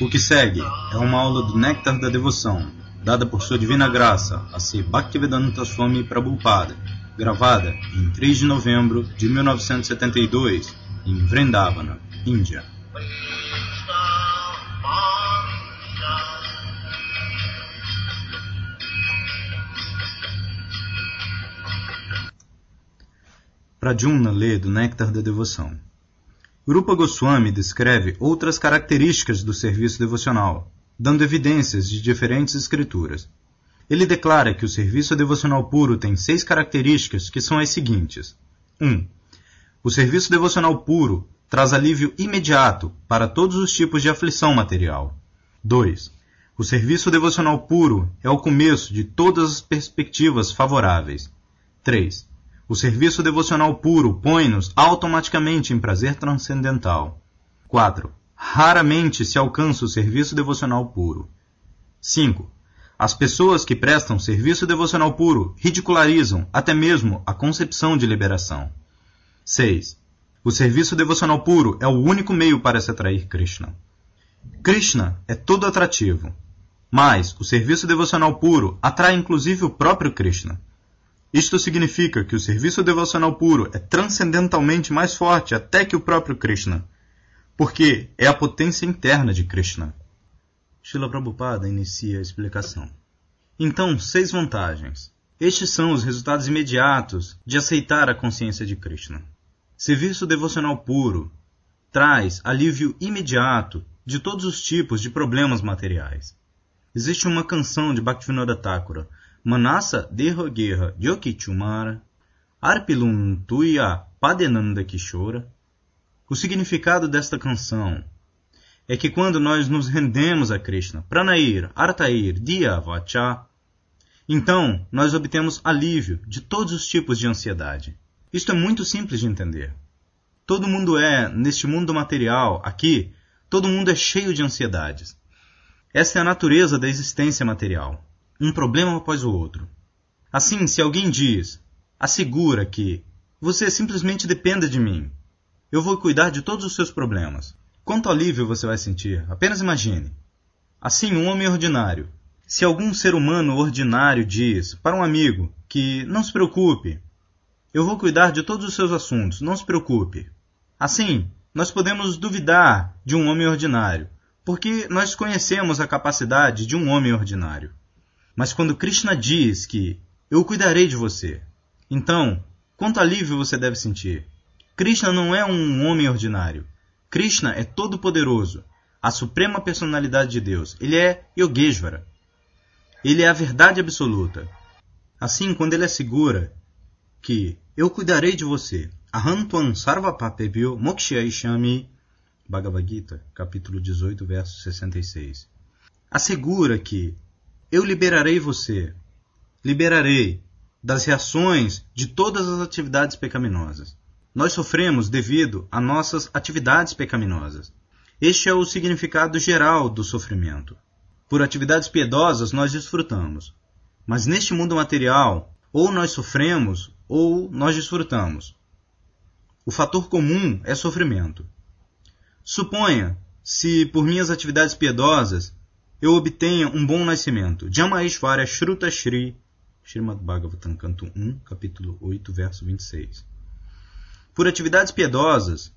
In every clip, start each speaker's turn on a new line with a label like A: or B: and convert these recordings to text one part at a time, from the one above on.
A: O que segue é uma aula do Néctar da Devoção, dada por Sua Divina Graça, a Sri Bhaktivedanta Swami Prabhupada, gravada em 3 de novembro de 1972, em Vrindavana, Índia. Pradyumna lê do Néctar da Devoção. Rupa Goswami descreve outras características do serviço devocional, dando evidências de diferentes escrituras. Ele declara que o serviço devocional puro tem seis características que são as seguintes: 1. Um, o serviço devocional puro traz alívio imediato para todos os tipos de aflição material. 2. O serviço devocional puro é o começo de todas as perspectivas favoráveis. 3. O serviço devocional puro põe-nos automaticamente em prazer transcendental. 4. Raramente se alcança o serviço devocional puro. 5. As pessoas que prestam serviço devocional puro ridicularizam até mesmo a concepção de liberação. 6. O serviço devocional puro é o único meio para se atrair Krishna. Krishna é todo atrativo, mas o serviço devocional puro atrai inclusive o próprio Krishna. Isto significa que o serviço devocional puro é transcendentalmente mais forte até que o próprio Krishna, porque é a potência interna de Krishna. Srila Prabhupada inicia a explicação. Então, seis vantagens. Estes são os resultados imediatos de aceitar a consciência de Krishna. Serviço devocional puro traz alívio imediato de todos os tipos de problemas materiais. Existe uma canção de Bhaktivinoda Thakura Manasa Dehogeha Yokichumara, Arpilum Tuya Padenanda Kishora. O significado desta canção é que quando nós nos rendemos a Krishna, Pranair, Artair, Diya, Vacha, então nós obtemos alívio de todos os tipos de ansiedade. Isto é muito simples de entender. Todo mundo é, neste mundo material, aqui, todo mundo é cheio de ansiedades. Esta é a natureza da existência material um problema após o outro. Assim, se alguém diz, assegura que você simplesmente dependa de mim, eu vou cuidar de todos os seus problemas. Quanto alívio você vai sentir? Apenas imagine. Assim, um homem ordinário. Se algum ser humano ordinário diz para um amigo que não se preocupe, eu vou cuidar de todos os seus assuntos, não se preocupe. Assim, nós podemos duvidar de um homem ordinário, porque nós conhecemos a capacidade de um homem ordinário. Mas quando Krishna diz que eu cuidarei de você, então, quanto alívio você deve sentir? Krishna não é um homem ordinário. Krishna é todo-poderoso, a suprema personalidade de Deus. Ele é Yogeshvara. Ele é a verdade absoluta. Assim, quando ele assegura que eu cuidarei de você, Ahantuan Sarvapapebhyo Mokshaishami, Bhagavad Gita, capítulo 18, verso 66. Assegura que eu liberarei você, liberarei das reações de todas as atividades pecaminosas. Nós sofremos devido a nossas atividades pecaminosas. Este é o significado geral do sofrimento. Por atividades piedosas nós desfrutamos. Mas neste mundo material, ou nós sofremos ou nós desfrutamos. O fator comum é sofrimento. Suponha se por minhas atividades piedosas eu obtenha um bom nascimento. Jamaishvara Shruta Shri, Srimad Bhagavatam, canto 1, capítulo 8, verso 26. Por atividades piedosas,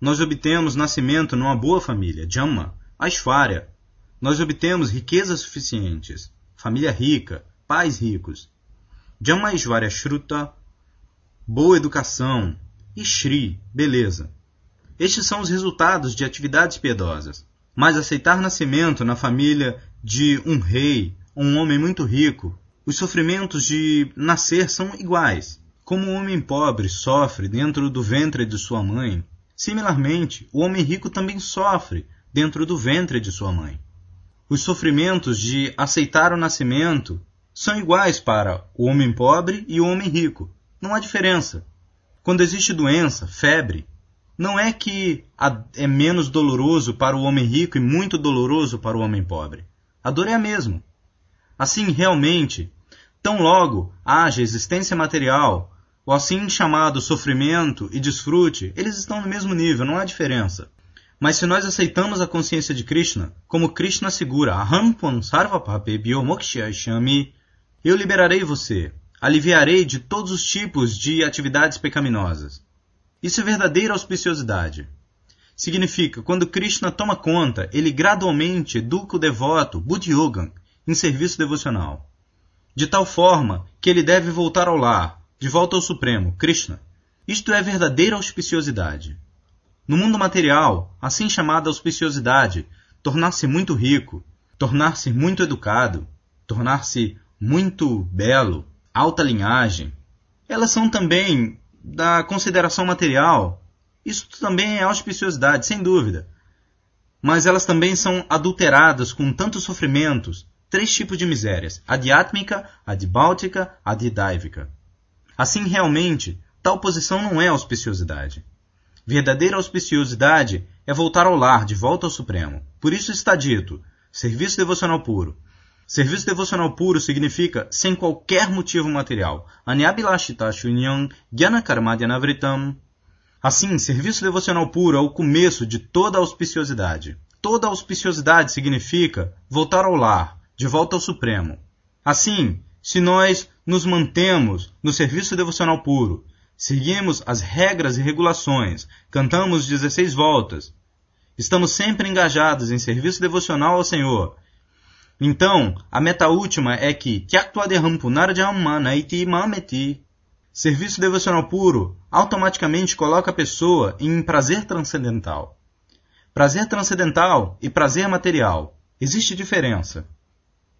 A: nós obtemos nascimento numa boa família, Jama, Aishvarya. Nós obtemos riquezas suficientes, família rica, pais ricos. Jamaishvarya Shruta, boa educação, e Shri, beleza. Estes são os resultados de atividades piedosas. Mas aceitar nascimento na família de um rei, um homem muito rico, os sofrimentos de nascer são iguais. Como o homem pobre sofre dentro do ventre de sua mãe, similarmente, o homem rico também sofre dentro do ventre de sua mãe. Os sofrimentos de aceitar o nascimento são iguais para o homem pobre e o homem rico. Não há diferença. Quando existe doença, febre, não é que é menos doloroso para o homem rico e muito doloroso para o homem pobre. A dor é a mesma. Assim, realmente, tão logo haja existência material, o assim chamado sofrimento e desfrute, eles estão no mesmo nível, não há diferença. Mas se nós aceitamos a consciência de Krishna, como Krishna assegura, Ahampon sarvapape biomokshayashami, eu liberarei você, aliviarei de todos os tipos de atividades pecaminosas. Isso é verdadeira auspiciosidade. Significa, quando Krishna toma conta, ele gradualmente educa o devoto, Buddhyogan, em serviço devocional. De tal forma que ele deve voltar ao lar, de volta ao Supremo, Krishna. Isto é verdadeira auspiciosidade. No mundo material, assim chamada auspiciosidade, tornar-se muito rico, tornar-se muito educado, tornar-se muito belo, alta linhagem, elas são também da consideração material. Isso também é auspiciosidade, sem dúvida. Mas elas também são adulteradas com tantos sofrimentos, três tipos de misérias: adiátmica, adibáltica, adidáivica. Assim, realmente, tal posição não é auspiciosidade. Verdadeira auspiciosidade é voltar ao lar, de volta ao Supremo. Por isso está dito: serviço devocional puro. Serviço devocional puro significa sem qualquer motivo material. Assim, serviço devocional puro é o começo de toda auspiciosidade. Toda auspiciosidade significa voltar ao lar, de volta ao Supremo. Assim, se nós nos mantemos no serviço devocional puro, Seguimos as regras e regulações, cantamos 16 voltas. Estamos sempre engajados em serviço devocional ao Senhor. Então, a meta última é que Serviço devocional puro automaticamente coloca a pessoa em prazer transcendental. Prazer transcendental e prazer material. Existe diferença.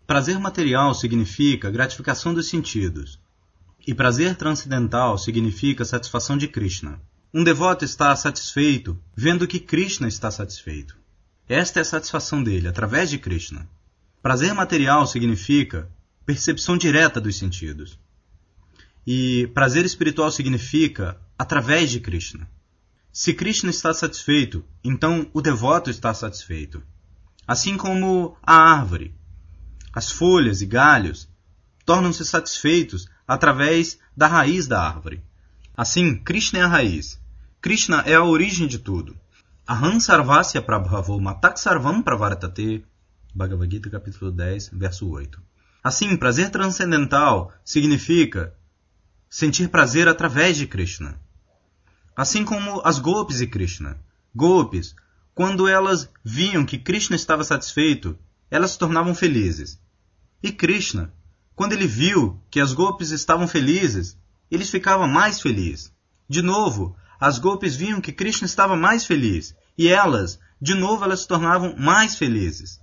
A: Prazer material significa gratificação dos sentidos. E prazer transcendental significa satisfação de Krishna. Um devoto está satisfeito vendo que Krishna está satisfeito. Esta é a satisfação dele, através de Krishna. Prazer material significa percepção direta dos sentidos. E prazer espiritual significa através de Krishna. Se Krishna está satisfeito, então o devoto está satisfeito. Assim como a árvore, as folhas e galhos tornam-se satisfeitos através da raiz da árvore. Assim, Krishna é a raiz. Krishna é a origem de tudo. Aham sarvasya prabhavo matak sarvam pravartate. Bhagavad Gita, capítulo 10, verso 8. Assim, prazer transcendental significa sentir prazer através de Krishna. Assim como as golpes e Krishna. Golpes, quando elas viam que Krishna estava satisfeito, elas se tornavam felizes. E Krishna, quando ele viu que as golpes estavam felizes, ele ficava mais feliz. De novo, as golpes viam que Krishna estava mais feliz, e elas, de novo, elas se tornavam mais felizes.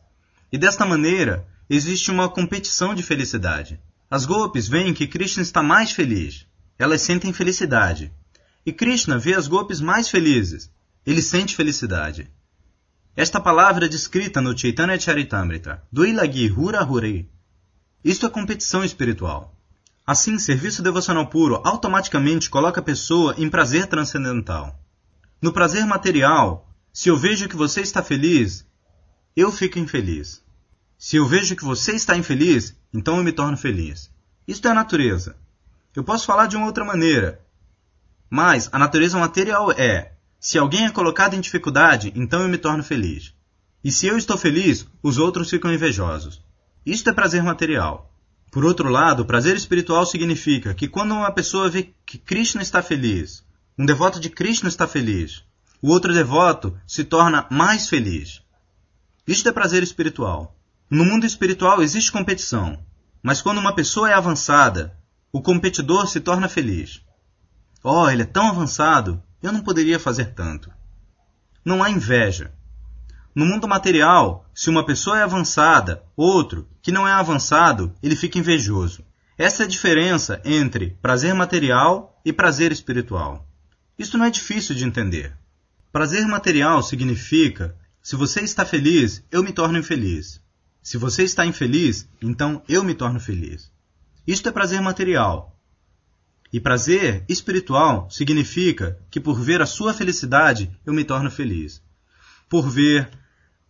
A: E desta maneira, existe uma competição de felicidade. As golpes veem que Krishna está mais feliz. Elas sentem felicidade. E Krishna vê as golpes mais felizes. Ele sente felicidade. Esta palavra é descrita no Chaitanya Charitamrita. Duilagi Hura Hurei. Isto é competição espiritual. Assim, serviço devocional puro automaticamente coloca a pessoa em prazer transcendental. No prazer material, se eu vejo que você está feliz, eu fico infeliz. Se eu vejo que você está infeliz, então eu me torno feliz. Isto é a natureza. Eu posso falar de uma outra maneira. Mas a natureza material é: se alguém é colocado em dificuldade, então eu me torno feliz. E se eu estou feliz, os outros ficam invejosos. Isto é prazer material. Por outro lado, prazer espiritual significa que quando uma pessoa vê que Krishna está feliz, um devoto de Krishna está feliz, o outro devoto se torna mais feliz. Isto é prazer espiritual. No mundo espiritual existe competição, mas quando uma pessoa é avançada, o competidor se torna feliz. Oh, ele é tão avançado, eu não poderia fazer tanto. Não há inveja. No mundo material, se uma pessoa é avançada, outro, que não é avançado, ele fica invejoso. Essa é a diferença entre prazer material e prazer espiritual. Isso não é difícil de entender. Prazer material significa: se você está feliz, eu me torno infeliz. Se você está infeliz, então eu me torno feliz. Isto é prazer material. E prazer espiritual significa que por ver a sua felicidade, eu me torno feliz. Por ver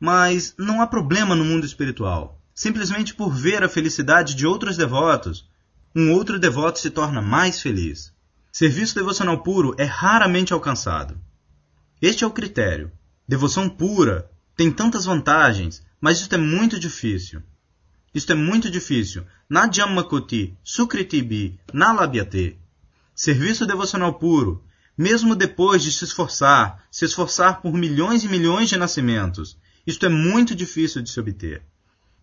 A: mas não há problema no mundo espiritual. simplesmente por ver a felicidade de outros devotos, um outro devoto se torna mais feliz. Serviço devocional puro é raramente alcançado. Este é o critério. Devoção pura tem tantas vantagens, mas isto é muito difícil. Isto é muito difícil. Na Jammakoti, Sukritibi, na Labiate. Serviço devocional puro, mesmo depois de se esforçar, se esforçar por milhões e milhões de nascimentos, isto é muito difícil de se obter.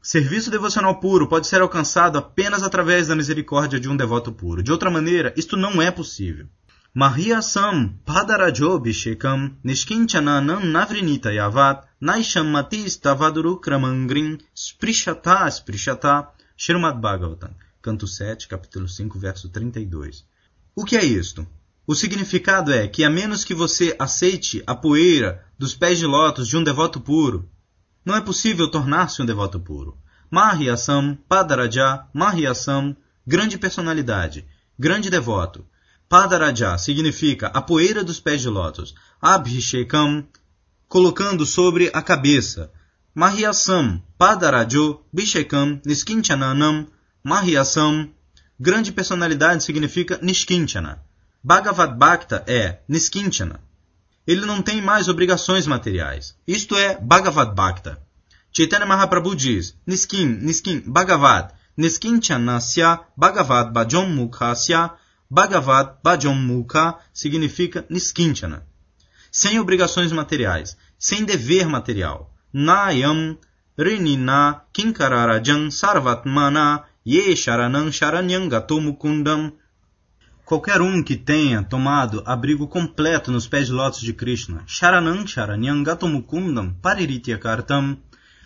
A: Serviço devocional puro pode ser alcançado apenas através da misericórdia de um devoto puro. De outra maneira, isto não é possível. Mahyasam padarajobhishekam nishkinchananam navrinita yavat naisham matis tavaduru kramangrim sprishata sprishata Srimad Bhagavatam, canto 7, capítulo 5, verso 32. O que é isto? O significado é que a menos que você aceite a poeira dos pés de lótus de um devoto puro, não é possível tornar-se um devoto puro. Mahyasam, Padaraja, Mahyasam, grande personalidade, grande devoto. Padaraja significa a poeira dos pés de lótus. Abhishekam, colocando sobre a cabeça. Mahyasam, Padarajo, Bhishekam, Niskinchananam, Mahyasam, grande personalidade significa Niskinchana. Bhagavad Bhakta é Niskinchana, ele não tem mais obrigações materiais. Isto é Bhagavad Bhakta. Chaitanya Mahaprabhu diz, Niskin, Niskin, Bhagavad, Niskin Chanasya, Bhagavad Bhajom Mukhasya, Bhagavad Bhajom Mukha significa Niskinchana. Sem obrigações materiais, sem dever material. Nayam, Rinina, Kinkararajan, Sarvatmana, Ye Sharanam Sharanyam Gato Mukundam, Qualquer um que tenha tomado abrigo completo nos pés de lótus de Krishna, Sharanam Sharanyam Gatomukundam Paririthyakartam,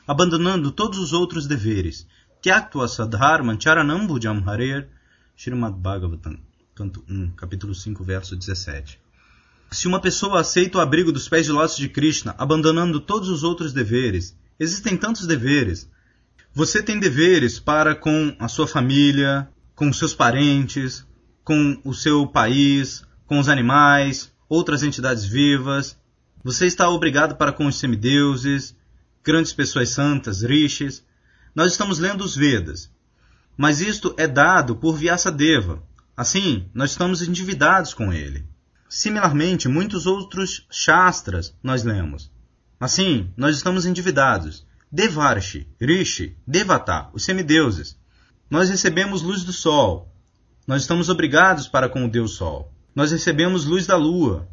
A: abandonando todos os outros deveres, Tyaktva Sadharman Charanam Bhujam Harer, Srimad Bhagavatam, canto 1, capítulo 5, verso 17. Se uma pessoa aceita o abrigo dos pés de lótus de Krishna, abandonando todos os outros deveres, existem tantos deveres. Você tem deveres para com a sua família, com seus parentes, com o seu país, com os animais, outras entidades vivas. Você está obrigado para com os semideuses, grandes pessoas santas, rishis. Nós estamos lendo os Vedas. Mas isto é dado por Vyasadeva. Assim, nós estamos endividados com ele. Similarmente, muitos outros Shastras nós lemos. Assim, nós estamos endividados. Devarshi, Rishi, Devata, os semideuses. Nós recebemos luz do sol, nós estamos obrigados para com o Deus Sol. Nós recebemos luz da Lua.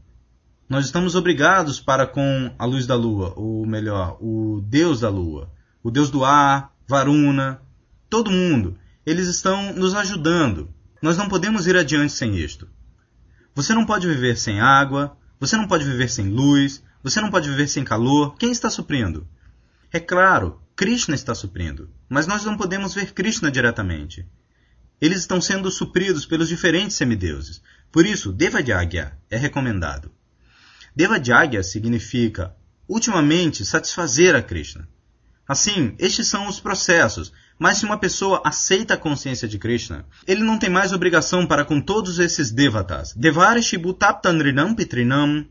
A: Nós estamos obrigados para com a luz da Lua, ou melhor, o Deus da Lua, o Deus do ar, Varuna, todo mundo. Eles estão nos ajudando. Nós não podemos ir adiante sem isto. Você não pode viver sem água, você não pode viver sem luz, você não pode viver sem calor. Quem está suprindo? É claro, Krishna está suprindo, mas nós não podemos ver Krishna diretamente eles estão sendo supridos pelos diferentes semideuses. Por isso, Devajagya é recomendado. Devajagya significa, ultimamente, satisfazer a Krishna. Assim, estes são os processos, mas se uma pessoa aceita a consciência de Krishna, ele não tem mais obrigação para com todos esses devatas. Devarishi bhutaptanrinam pitrinam.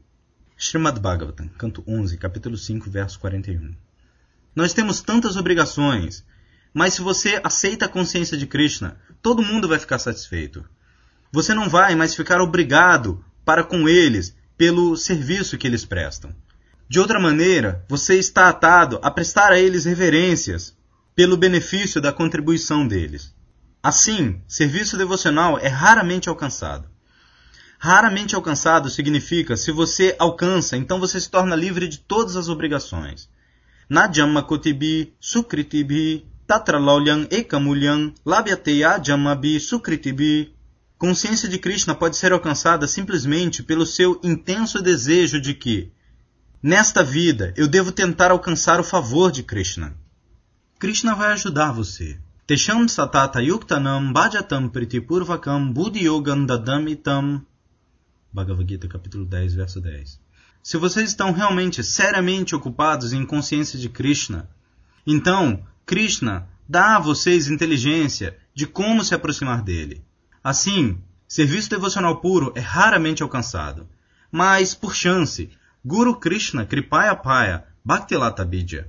A: Srimad Bhagavatam, canto 11, capítulo 5, verso 41. Nós temos tantas obrigações, mas se você aceita a consciência de Krishna, todo mundo vai ficar satisfeito. Você não vai mais ficar obrigado para com eles pelo serviço que eles prestam. De outra maneira, você está atado a prestar a eles reverências pelo benefício da contribuição deles. Assim, serviço devocional é raramente alcançado. Raramente alcançado significa se você alcança, então você se torna livre de todas as obrigações. Najamma Kotibi, Sukritibi, Tatralolyam Ekamulyam Labhyateya Jamabi Sukritibi. Consciência de Krishna pode ser alcançada simplesmente pelo seu intenso desejo de que, nesta vida, eu devo tentar alcançar o favor de Krishna. Krishna vai ajudar você. Tesham satata yuktanam bhajatam pritipurvakam buddhiyogam dadamitam. Bhagavad Gita, capítulo 10, verso 10. Se vocês estão realmente, seriamente ocupados em consciência de Krishna, então Krishna dá a vocês inteligência de como se aproximar dele. Assim, serviço devocional puro é raramente alcançado. Mas, por chance, Guru Krishna Kripaya Paya Bhaktilata Bidya,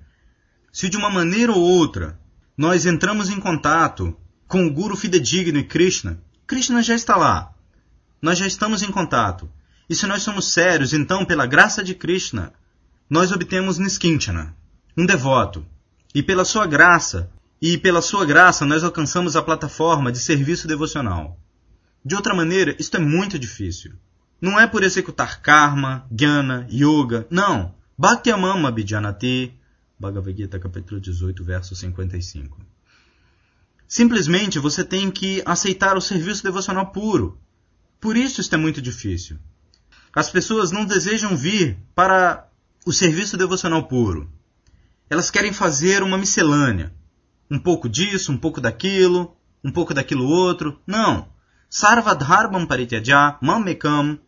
A: se de uma maneira ou outra nós entramos em contato com o Guru fidedigno e Krishna, Krishna já está lá. Nós já estamos em contato. E se nós somos sérios, então, pela graça de Krishna, nós obtemos Niskinchana, um devoto. E pela sua graça, e pela sua graça, nós alcançamos a plataforma de serviço devocional. De outra maneira, isto é muito difícil. Não é por executar karma, jnana, yoga, não. Bhakti Amama Bhijanati, Bhagavad Gita capítulo 18, verso 55. Simplesmente você tem que aceitar o serviço devocional puro. Por isso isto é muito difícil. As pessoas não desejam vir para o serviço devocional puro. Elas querem fazer uma miscelânea. Um pouco disso, um pouco daquilo, um pouco daquilo outro. Não. Sarvadharmam parityaja mamekam.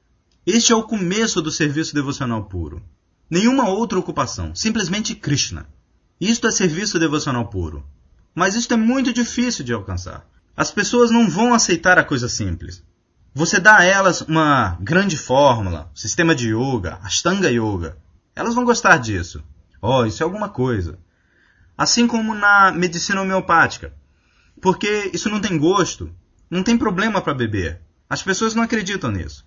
A: Este é o começo do serviço devocional puro. Nenhuma outra ocupação, simplesmente Krishna. Isto é serviço devocional puro. Mas isto é muito difícil de alcançar. As pessoas não vão aceitar a coisa simples. Você dá a elas uma grande fórmula, sistema de yoga, Ashtanga Yoga. Elas vão gostar disso. Oh, isso é alguma coisa. Assim como na medicina homeopática. Porque isso não tem gosto, não tem problema para beber. As pessoas não acreditam nisso.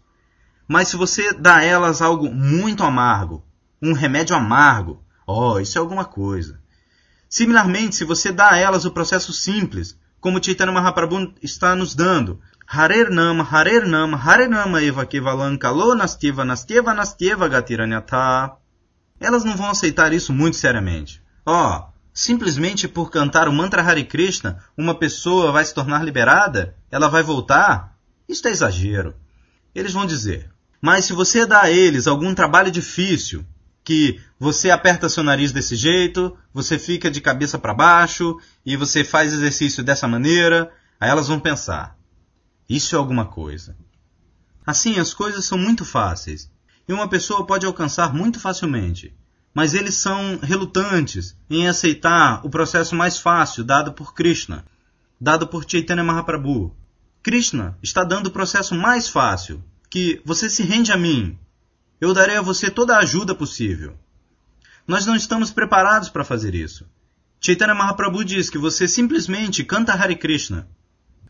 A: Mas se você dá a elas algo muito amargo, um remédio amargo, oh, isso é alguma coisa. Similarmente, se você dá a elas o processo simples, como Chaitanya Mahaprabhu está nos dando, Harer Nama, Harer Nama, Harer Nama Eva Kevalan Kalo Nastiva Nastiva Nastiva Gatiranyatha, elas não vão aceitar isso muito seriamente. Oh, Simplesmente por cantar o mantra Hare Krishna, uma pessoa vai se tornar liberada? Ela vai voltar? Isso é exagero. Eles vão dizer: Mas se você dá a eles algum trabalho difícil, que você aperta seu nariz desse jeito, você fica de cabeça para baixo e você faz exercício dessa maneira, aí elas vão pensar: Isso é alguma coisa. Assim, as coisas são muito fáceis e uma pessoa pode alcançar muito facilmente mas eles são relutantes em aceitar o processo mais fácil dado por Krishna, dado por Chaitanya Mahaprabhu. Krishna está dando o processo mais fácil, que você se rende a mim. Eu darei a você toda a ajuda possível. Nós não estamos preparados para fazer isso. Chaitanya Mahaprabhu diz que você simplesmente canta Hare Krishna.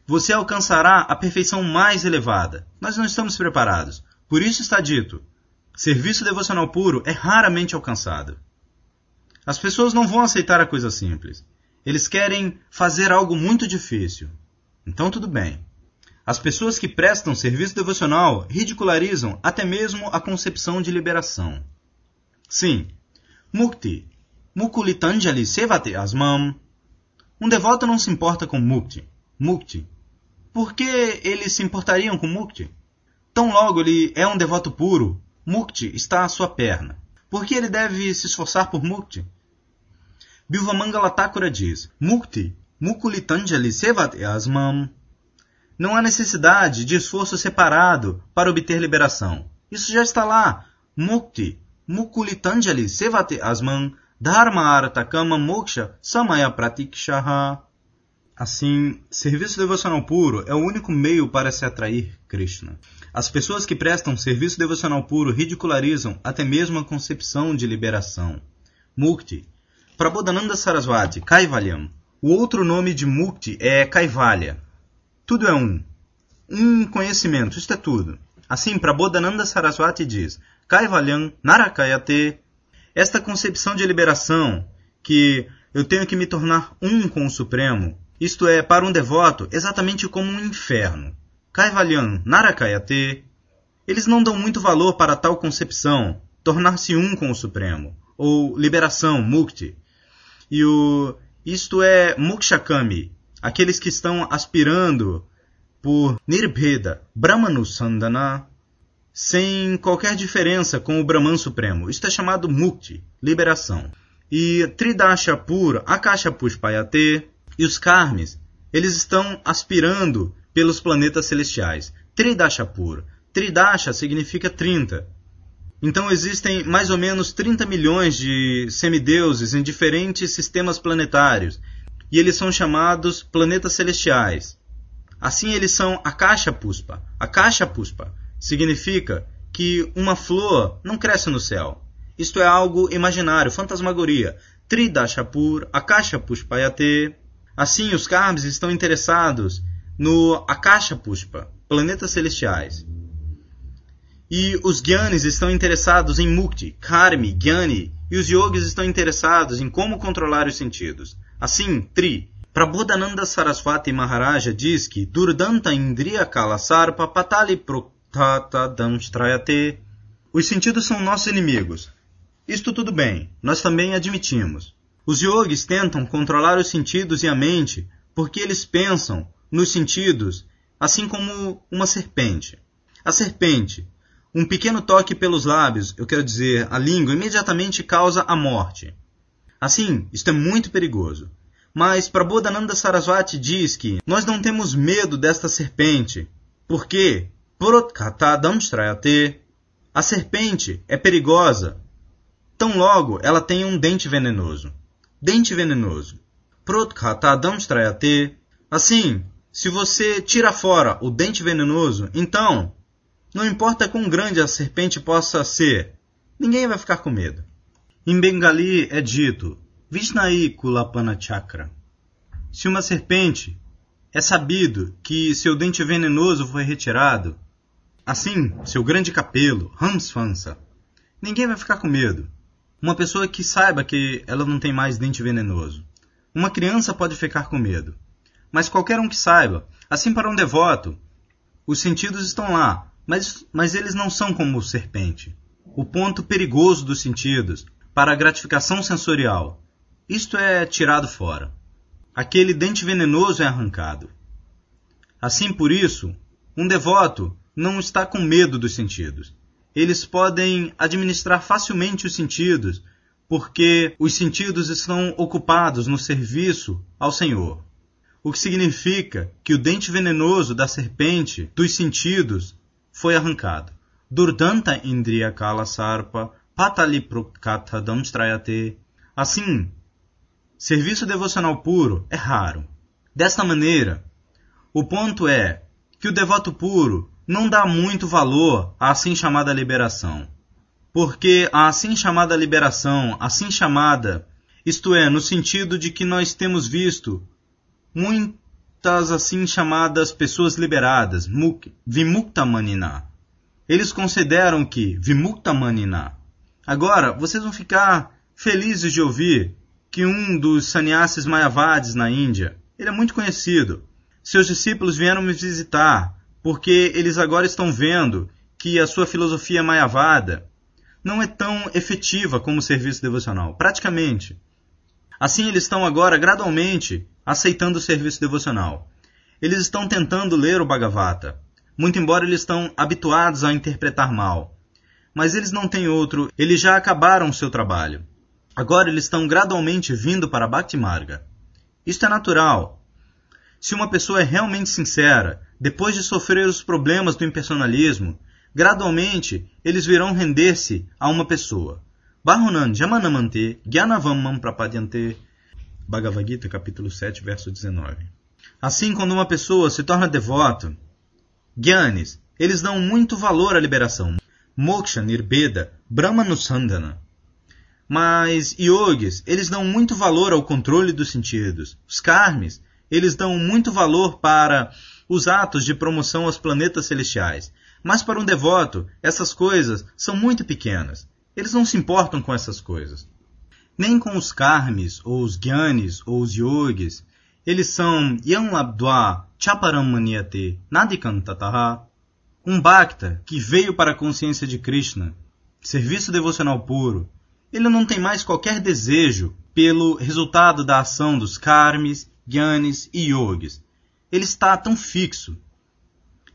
A: Você alcançará a perfeição mais elevada. Nós não estamos preparados. Por isso está dito: Serviço devocional puro é raramente alcançado. As pessoas não vão aceitar a coisa simples. Eles querem fazer algo muito difícil. Então tudo bem. As pessoas que prestam serviço devocional ridicularizam até mesmo a concepção de liberação. Sim, Mukti, Mukulitanjali Sevate Asmam. Um devoto não se importa com Mukti. Mukti. Por que eles se importariam com Mukti? Tão logo ele é um devoto puro, Mukti está à sua perna. Por que ele deve se esforçar por Mukti? Bilvamangala Thakura diz: Mukti, Mukulitanjali Sevat Asmam. Não há necessidade de esforço separado para obter liberação. Isso já está lá. Mukti, Mukulitanjali Sevat Asmam, Dharma Arta Kama Moksha Samaya Pratikshaha. Assim, serviço devocional puro é o único meio para se atrair Krishna. As pessoas que prestam serviço devocional puro ridicularizam até mesmo a concepção de liberação. Mukti. Prabodhananda Saraswati, Kaivalyam. O outro nome de Mukti é Kaivalya. Tudo é um. Um conhecimento, isto é tudo. Assim, Prabodhananda Saraswati diz, Kaivalyam Narakayate. Esta concepção de liberação, que eu tenho que me tornar um com o Supremo, isto é, para um devoto, exatamente como um inferno. Kaivalyan, Narakayate, eles não dão muito valor para tal concepção, tornar-se um com o Supremo, ou liberação, mukti. E o isto é mukshakami, aqueles que estão aspirando por nirbheda, brahmanusandana, sem qualquer diferença com o Brahman Supremo. Isto é chamado mukti, liberação. E tridasha pura, akasha pushpayate, e os Karmes, eles estão aspirando pelos planetas celestiais. Tridasha pura. Tridasha significa 30. Então existem mais ou menos 30 milhões de semideuses em diferentes sistemas planetários, e eles são chamados planetas celestiais. Assim eles são Akasha Puspa. Akasha Puspa significa que uma flor não cresce no céu. Isto é algo imaginário, fantasmagoria. Tridashapur, Akasha Pushpayate, Assim, os Karmis estão interessados no Akasha Pushpa, planetas celestiais. E os Gyanis estão interessados em Mukti, Karmi, Gyani, e os Yogis estão interessados em como controlar os sentidos. Assim, Tri, Prabodhananda Saraswati Maharaja diz que Durdanta Indriya Kala Patali Proktata Damstrayate. Os sentidos são nossos inimigos. Isto tudo bem, nós também admitimos. Os yogis tentam controlar os sentidos e a mente porque eles pensam nos sentidos assim como uma serpente. A serpente, um pequeno toque pelos lábios, eu quero dizer, a língua, imediatamente causa a morte. Assim, isto é muito perigoso. Mas Prabodhananda Saraswati diz que nós não temos medo desta serpente, porque a serpente é perigosa, tão logo ela tem um dente venenoso dente venenoso. Assim, se você tira fora o dente venenoso, então, não importa quão grande a serpente possa ser, ninguém vai ficar com medo. Em Bengali é dito, Vishnai Kulapana Chakra. Se uma serpente é sabido que seu dente venenoso foi retirado, assim, seu grande capelo, Hamsvansa, ninguém vai ficar com medo. Uma pessoa que saiba que ela não tem mais dente venenoso. Uma criança pode ficar com medo. Mas qualquer um que saiba, assim para um devoto, os sentidos estão lá, mas, mas eles não são como serpente. O ponto perigoso dos sentidos, para a gratificação sensorial, isto é tirado fora. Aquele dente venenoso é arrancado. Assim, por isso, um devoto não está com medo dos sentidos eles podem administrar facilmente os sentidos, porque os sentidos estão ocupados no serviço ao Senhor. O que significa que o dente venenoso da serpente dos sentidos foi arrancado. Durdanta Indriya Kala Sarpa Patali Prokata Damstrayate. Assim, serviço devocional puro é raro. Desta maneira, o ponto é que o devoto puro não dá muito valor à assim chamada liberação. Porque a assim chamada liberação, assim chamada, isto é, no sentido de que nós temos visto muitas assim chamadas pessoas liberadas, Vimuktamanina. Eles consideram que Vimuktamanina. Agora, vocês vão ficar felizes de ouvir que um dos sannyasis mayavadis na Índia, ele é muito conhecido. Seus discípulos vieram me visitar porque eles agora estão vendo que a sua filosofia mayavada não é tão efetiva como o serviço devocional, praticamente. Assim, eles estão agora gradualmente aceitando o serviço devocional. Eles estão tentando ler o Bhagavata, muito embora eles estão habituados a interpretar mal. Mas eles não têm outro, eles já acabaram o seu trabalho. Agora eles estão gradualmente vindo para Bhakti Marga. Isto é natural. Se uma pessoa é realmente sincera depois de sofrer os problemas do impersonalismo, gradualmente eles virão render-se a uma pessoa. Bahunan Jamanamante Gyanavamam Prapadyante Bhagavad Gita, capítulo 7, verso 19. Assim, quando uma pessoa se torna devoto, Gyanis, eles dão muito valor à liberação. Moksha, Nirbeda, Brahmanusandana. Mas yogis, eles dão muito valor ao controle dos sentidos. Os karmis, eles dão muito valor para os atos de promoção aos planetas celestiais. Mas para um devoto, essas coisas são muito pequenas. Eles não se importam com essas coisas. Nem com os karmis, ou os gyanis, ou os yogis. Eles são yanlabdwa chaparamaniate nadikantataha. Um bhakta que veio para a consciência de Krishna, serviço devocional puro, ele não tem mais qualquer desejo pelo resultado da ação dos karmis, gyanis e yogis ele está tão fixo.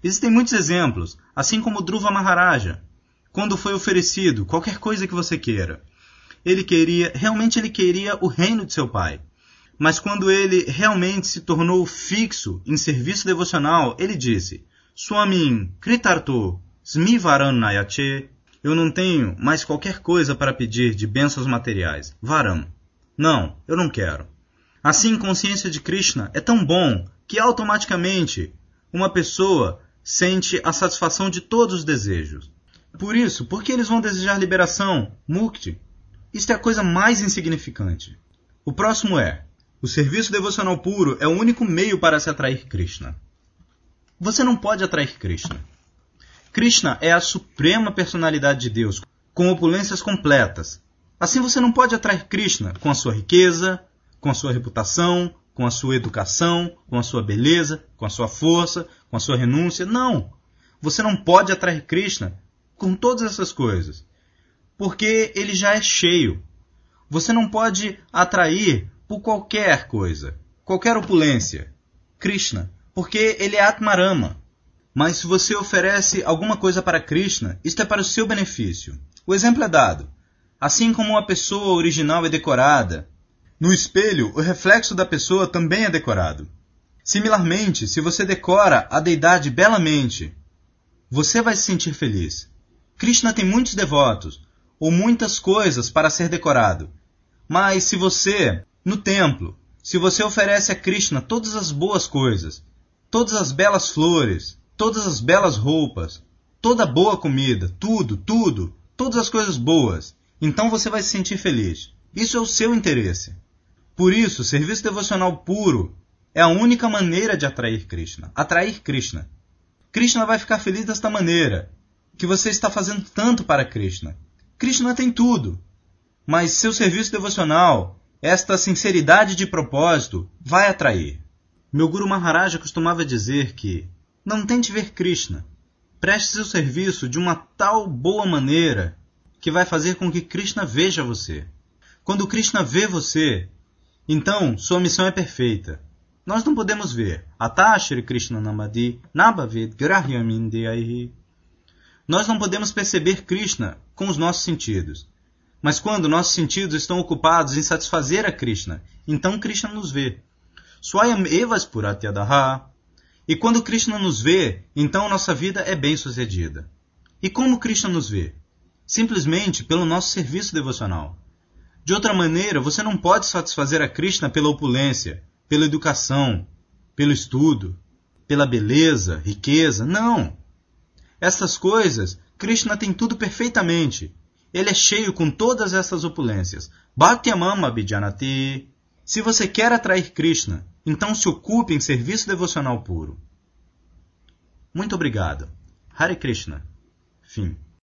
A: Existem muitos exemplos, assim como Dhruva Maharaja, quando foi oferecido qualquer coisa que você queira. Ele queria, realmente ele queria o reino de seu pai. Mas quando ele realmente se tornou fixo em serviço devocional, ele disse: Swamin Kritarto Smivaran Nayache, eu não tenho mais qualquer coisa para pedir de bênçãos materiais. Varam. Não, eu não quero. Assim, consciência de Krishna é tão bom que automaticamente uma pessoa sente a satisfação de todos os desejos. Por isso, por que eles vão desejar liberação, mukti? Isto é a coisa mais insignificante. O próximo é O serviço devocional puro é o único meio para se atrair Krishna. Você não pode atrair Krishna. Krishna é a suprema personalidade de Deus, com opulências completas. Assim você não pode atrair Krishna com a sua riqueza, com a sua reputação, com a sua educação, com a sua beleza, com a sua força, com a sua renúncia. Não! Você não pode atrair Krishna com todas essas coisas, porque ele já é cheio. Você não pode atrair por qualquer coisa, qualquer opulência, Krishna, porque ele é Atmarama. Mas se você oferece alguma coisa para Krishna, isto é para o seu benefício. O exemplo é dado. Assim como uma pessoa original é decorada, no espelho o reflexo da pessoa também é decorado. Similarmente, se você decora a deidade belamente, você vai se sentir feliz. Krishna tem muitos devotos, ou muitas coisas para ser decorado. Mas se você, no templo, se você oferece a Krishna todas as boas coisas, todas as belas flores, todas as belas roupas, toda boa comida, tudo, tudo, todas as coisas boas, então você vai se sentir feliz. Isso é o seu interesse. Por isso, serviço devocional puro é a única maneira de atrair Krishna. Atrair Krishna. Krishna vai ficar feliz desta maneira, que você está fazendo tanto para Krishna. Krishna tem tudo, mas seu serviço devocional, esta sinceridade de propósito, vai atrair. Meu Guru Maharaja costumava dizer que não tente ver Krishna. Preste seu serviço de uma tal boa maneira que vai fazer com que Krishna veja você. Quando Krishna vê você, então sua missão é perfeita. Nós não podemos ver. Atashri Krishna Namadi Nabhavid Grahyamindyahi. Nós não podemos perceber Krishna com os nossos sentidos. Mas quando nossos sentidos estão ocupados em satisfazer a Krishna, então Krishna nos vê. Swayam Evas Puratyadaha. E quando Krishna nos vê, então nossa vida é bem sucedida. E como Krishna nos vê? Simplesmente pelo nosso serviço devocional. De outra maneira, você não pode satisfazer a Krishna pela opulência, pela educação, pelo estudo, pela beleza, riqueza. Não! Essas coisas, Krishna tem tudo perfeitamente. Ele é cheio com todas essas opulências. Bhaktyamam Abhijanati. Se você quer atrair Krishna, então se ocupe em serviço devocional puro. Muito obrigado. Hare Krishna. Fim.